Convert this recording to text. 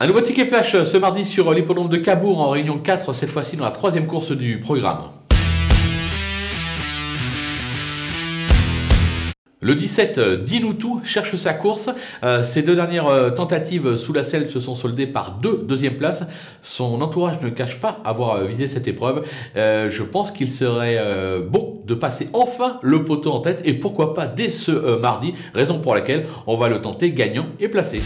Un nouveau ticket flash euh, ce mardi sur euh, l'hippodrome de Cabourg en réunion 4, cette fois-ci dans la troisième course du programme. Le 17, euh, Dinoutou cherche sa course. Ses deux dernières tentatives sous la selle se sont soldées par deux deuxièmes places. Son entourage ne cache pas avoir visé cette épreuve. je pense qu'il serait bon de passer enfin le poteau en tête et pourquoi pas dès ce mardi, raison pour laquelle on va le tenter gagnant et placé.